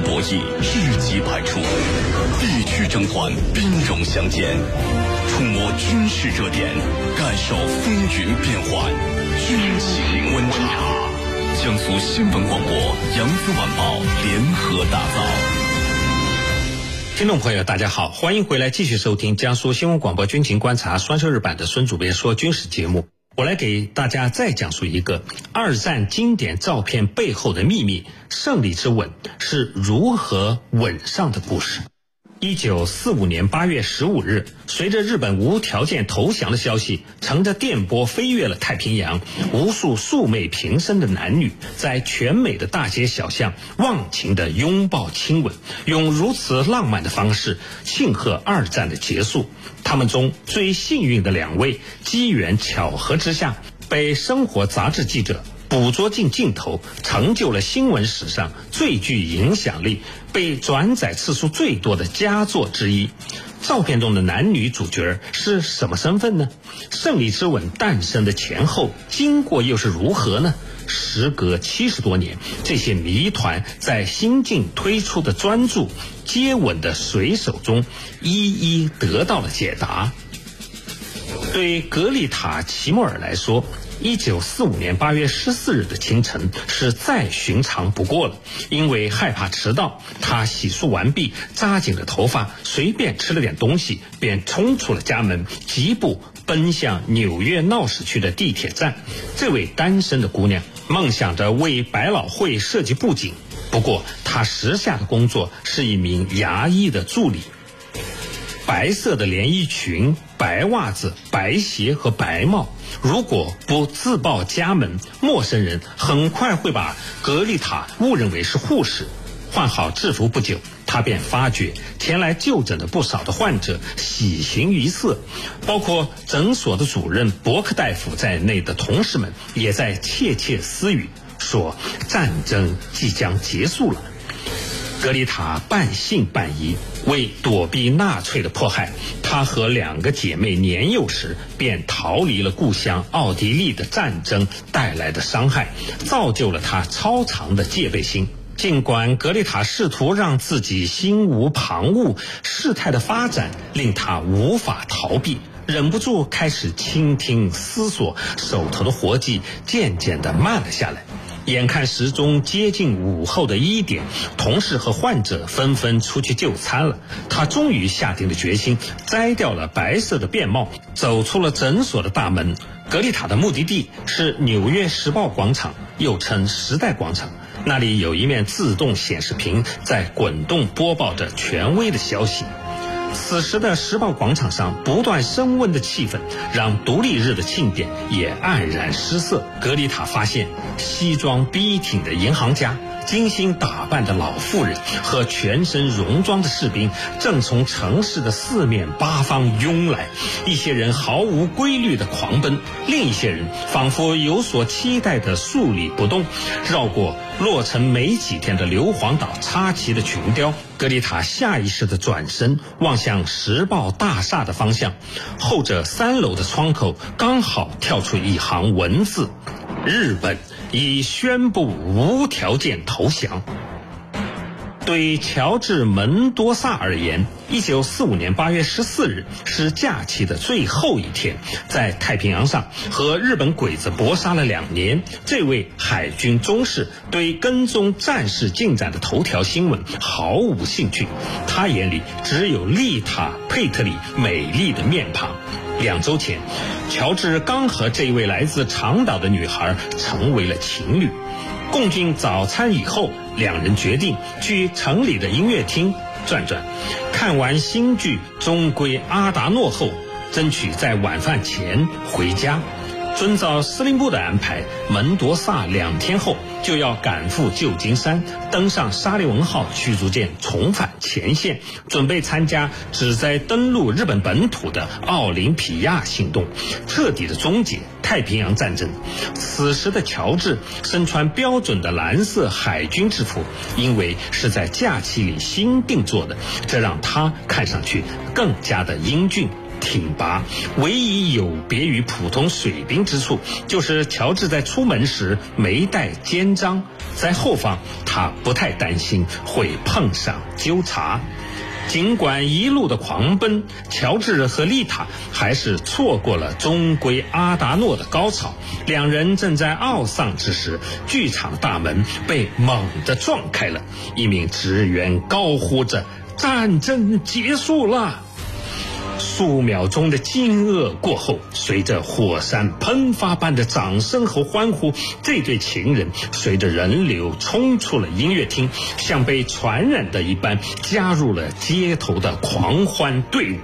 博弈日机百出，地区争端兵戎相见，触摸军事热点，感受风云变幻，军情观察。江苏新闻广播、扬子晚报联合打造。听众朋友，大家好，欢迎回来继续收听江苏新闻广播军情观察双休日版的孙主编说军事节目。我来给大家再讲述一个二战经典照片背后的秘密——胜利之吻是如何吻上的故事。一九四五年八月十五日，随着日本无条件投降的消息，乘着电波飞越了太平洋，无数素昧平生的男女在全美的大街小巷忘情的拥抱亲吻，用如此浪漫的方式庆贺二战的结束。他们中最幸运的两位，机缘巧合之下，被生活杂志记者。捕捉进镜头，成就了新闻史上最具影响力、被转载次数最多的佳作之一。照片中的男女主角是什么身份呢？胜利之吻诞生的前后经过又是如何呢？时隔七十多年，这些谜团在新晋推出的专注接吻的水手中一一得到了解答。对格丽塔·齐莫尔来说。一九四五年八月十四日的清晨是再寻常不过了，因为害怕迟到，他洗漱完毕，扎紧了头发，随便吃了点东西，便冲出了家门，疾步奔向纽约闹市区的地铁站。这位单身的姑娘梦想着为百老汇设计布景，不过她时下的工作是一名牙医的助理。白色的连衣裙、白袜子、白鞋和白帽。如果不自报家门，陌生人很快会把格丽塔误认为是护士。换好制服不久，他便发觉前来就诊的不少的患者喜形于色，包括诊所的主任伯克大夫在内的同事们也在窃窃私语，说战争即将结束了。格丽塔半信半疑。为躲避纳粹的迫害，她和两个姐妹年幼时便逃离了故乡奥地利的战争带来的伤害，造就了她超长的戒备心。尽管格丽塔试图让自己心无旁骛，事态的发展令她无法逃避，忍不住开始倾听思索，手头的活计渐渐地慢了下来。眼看时钟接近午后的一点，同事和患者纷纷出去就餐了。他终于下定了决心，摘掉了白色的便帽，走出了诊所的大门。格丽塔的目的地是纽约时报广场，又称时代广场。那里有一面自动显示屏，在滚动播报着权威的消息。此时的时报广场上不断升温的气氛，让独立日的庆典也黯然失色。格丽塔发现，西装笔挺的银行家。精心打扮的老妇人和全身戎装的士兵正从城市的四面八方涌来，一些人毫无规律的狂奔，另一些人仿佛有所期待的竖立不动，绕过落成没几天的硫磺岛插旗的群雕。格丽塔下意识地转身望向时报大厦的方向，后者三楼的窗口刚好跳出一行文字：日本。已宣布无条件投降。对乔治·门多萨而言，一九四五年八月十四日是假期的最后一天，在太平洋上和日本鬼子搏杀了两年。这位海军中士对跟踪战事进展的头条新闻毫无兴趣，他眼里只有丽塔·佩特里美丽的面庞。两周前，乔治刚和这一位来自长岛的女孩成为了情侣。共进早餐以后，两人决定去城里的音乐厅转转。看完新剧《终归阿达诺》后，争取在晚饭前回家。遵照司令部的安排，门多萨两天后就要赶赴旧金山，登上沙利文号驱逐舰，重返前线，准备参加旨在登陆日本本土的奥林匹亚行动，彻底的终结太平洋战争。此时的乔治身穿标准的蓝色海军制服，因为是在假期里新定做的，这让他看上去更加的英俊。挺拔，唯一有别于普通水兵之处，就是乔治在出门时没带肩章。在后方他不太担心会碰上纠察。尽管一路的狂奔，乔治和丽塔还是错过了终归阿达诺的高潮。两人正在懊丧之时，剧场大门被猛地撞开了，一名职员高呼着：“战争结束了！”数秒钟的惊愕过后，随着火山喷发般的掌声和欢呼，这对情人随着人流冲出了音乐厅，像被传染的一般，加入了街头的狂欢队伍。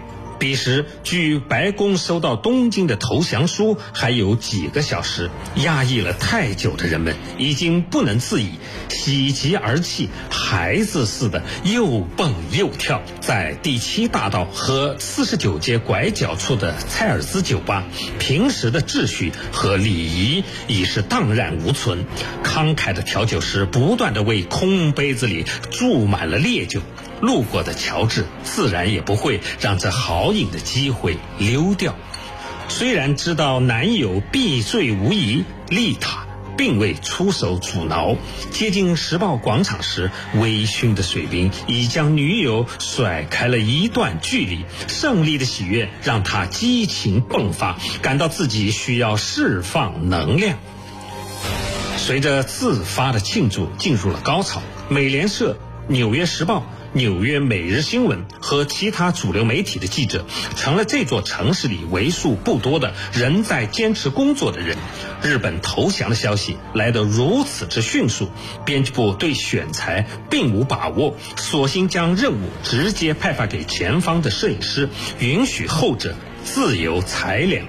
彼时，距白宫收到东京的投降书还有几个小时，压抑了太久的人们已经不能自已，喜极而泣，孩子似的又蹦又跳，在第七大道和四十九街拐角处的蔡尔兹酒吧，平时的秩序和礼仪已是荡然无存，慷慨的调酒师不断的为空杯子里注满了烈酒。路过的乔治自然也不会让这好饮的机会溜掉。虽然知道男友必醉无疑，丽塔并未出手阻挠。接近时报广场时，微醺的水兵已将女友甩开了一段距离。胜利的喜悦让他激情迸发，感到自己需要释放能量。随着自发的庆祝进入了高潮，美联社、纽约时报。纽约每日新闻和其他主流媒体的记者，成了这座城市里为数不多的仍在坚持工作的人。日本投降的消息来得如此之迅速，编辑部对选材并无把握，索性将任务直接派发给前方的摄影师，允许后者自由裁量。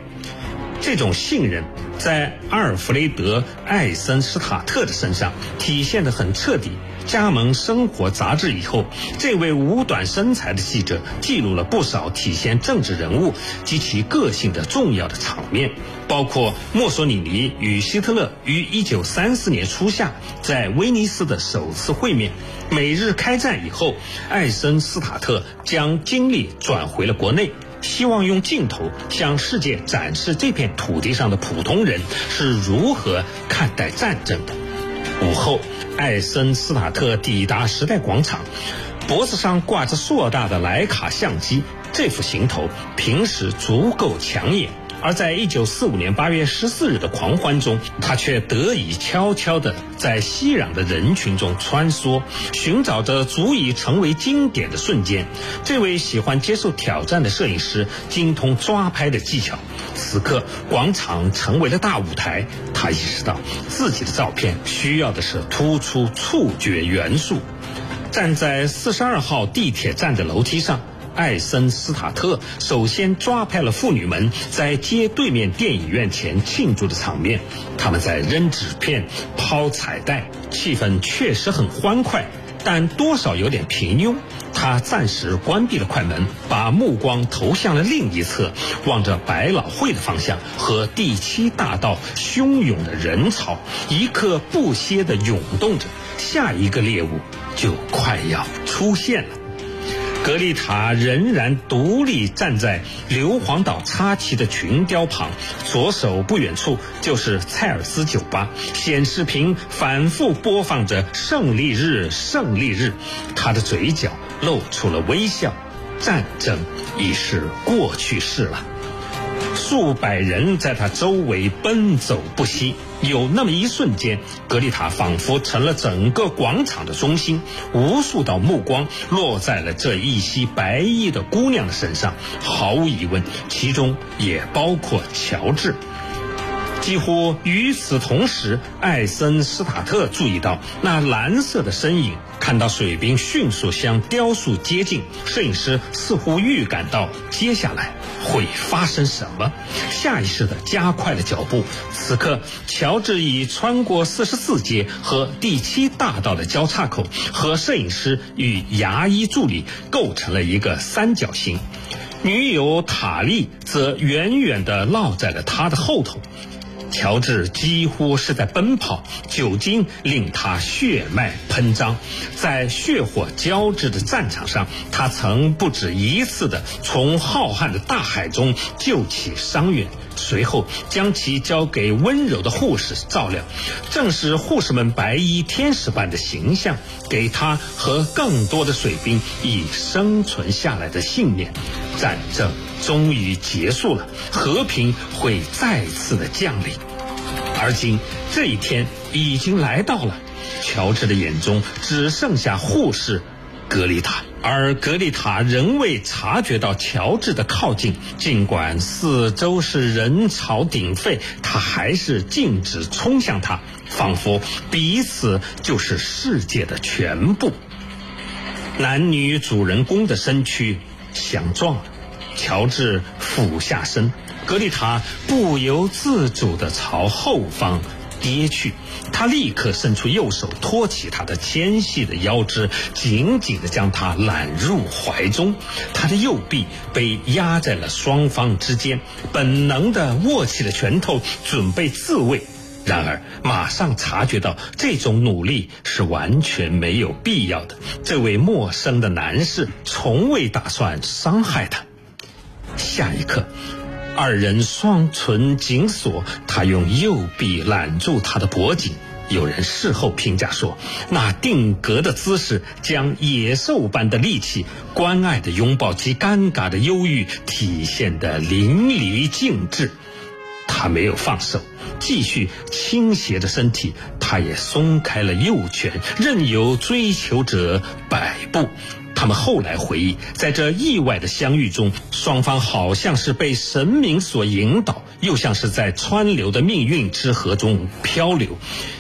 这种信任在阿尔弗雷德·艾森斯塔特的身上体现得很彻底。加盟《生活》杂志以后，这位五短身材的记者记录了不少体现政治人物及其个性的重要的场面，包括墨索里尼与希特勒于1934年初夏在威尼斯的首次会面。美日开战以后，艾森斯塔特将精力转回了国内，希望用镜头向世界展示这片土地上的普通人是如何看待战争的。午后。艾森斯塔特抵达时代广场，脖子上挂着硕大的徕卡相机。这副行头平时足够抢眼，而在一九四五年八月十四日的狂欢中，他却得以悄悄地在熙攘的人群中穿梭，寻找着足以成为经典的瞬间。这位喜欢接受挑战的摄影师精通抓拍的技巧。此刻，广场成为了大舞台。他意识到，自己的照片需要的是突出触觉元素。站在四十二号地铁站的楼梯上，艾森斯塔特首先抓拍了妇女们在街对面电影院前庆祝的场面。他们在扔纸片、抛彩带，气氛确实很欢快，但多少有点平庸。他暂时关闭了快门，把目光投向了另一侧，望着百老汇的方向和第七大道汹涌的人潮，一刻不歇地涌动着。下一个猎物就快要出现了。格丽塔仍然独立站在硫磺岛插旗的群雕旁，左手不远处就是蔡尔斯酒吧，显示屏反复播放着“胜利日，胜利日”，他的嘴角露出了微笑，战争已是过去式了。数百人在他周围奔走不息，有那么一瞬间，格丽塔仿佛成了整个广场的中心。无数道目光落在了这一袭白衣的姑娘的身上，毫无疑问，其中也包括乔治。几乎与此同时，艾森斯塔特注意到那蓝色的身影。看到水兵迅速向雕塑接近，摄影师似乎预感到接下来会发生什么，下意识地加快了脚步。此刻，乔治已穿过四十四街和第七大道的交叉口，和摄影师与牙医助理构成了一个三角形，女友塔莉则远远地落在了他的后头。乔治几乎是在奔跑，酒精令他血脉喷张，在血火交织的战场上，他曾不止一次的从浩瀚的大海中救起伤员。随后将其交给温柔的护士照料。正是护士们白衣天使般的形象，给他和更多的水兵以生存下来的信念。战争终于结束了，和平会再次的降临。而今这一天已经来到了，乔治的眼中只剩下护士格丽塔。而格丽塔仍未察觉到乔治的靠近，尽管四周是人潮鼎沸，他还是径直冲向他，仿佛彼此就是世界的全部。男女主人公的身躯相撞了，乔治俯下身，格丽塔不由自主地朝后方。跌去，他立刻伸出右手托起他的纤细的腰肢，紧紧地将他揽入怀中。他的右臂被压在了双方之间，本能地握起了拳头，准备自卫。然而，马上察觉到这种努力是完全没有必要的。这位陌生的男士从未打算伤害他。下一刻。二人双唇紧锁，他用右臂揽住她的脖颈。有人事后评价说，那定格的姿势将野兽般的力气、关爱的拥抱及尴尬的忧郁体现得淋漓尽致。他没有放手，继续倾斜着身体，他也松开了右拳，任由追求者摆布。他们后来回忆，在这意外的相遇中，双方好像是被神明所引导，又像是在川流的命运之河中漂流。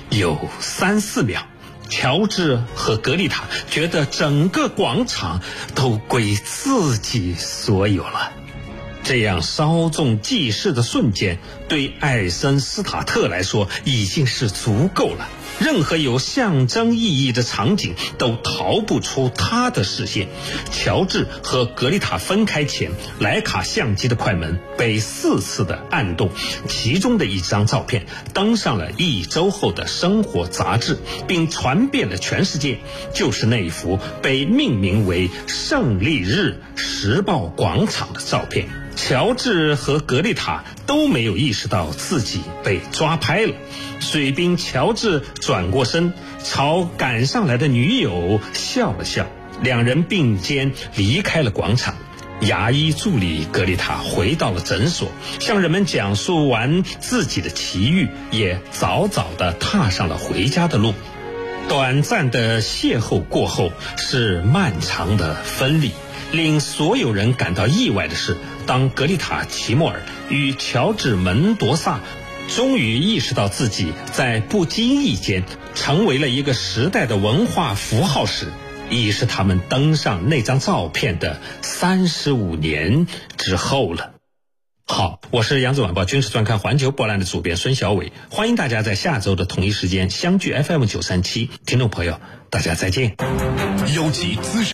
有三四秒，乔治和格丽塔觉得整个广场都归自己所有了。这样稍纵即逝的瞬间，对艾森斯塔特来说已经是足够了。任何有象征意义的场景都逃不出他的视线。乔治和格丽塔分开前，莱卡相机的快门被四次的按动，其中的一张照片登上了一周后的生活杂志，并传遍了全世界。就是那一幅被命名为“胜利日时报广场”的照片。乔治和格丽塔都没有意识到自己被抓拍了。水兵乔治转过身，朝赶上来的女友笑了笑，两人并肩离开了广场。牙医助理格丽塔回到了诊所，向人们讲述完自己的奇遇，也早早地踏上了回家的路。短暂的邂逅过后，是漫长的分离。令所有人感到意外的是，当格丽塔·齐莫尔与乔治·门多萨终于意识到自己在不经意间成为了一个时代的文化符号时，已是他们登上那张照片的三十五年之后了。好，我是扬子晚报军事专刊环球波兰的主编孙小伟，欢迎大家在下周的同一时间相聚 FM 九三七，听众朋友，大家再见。邀集资深。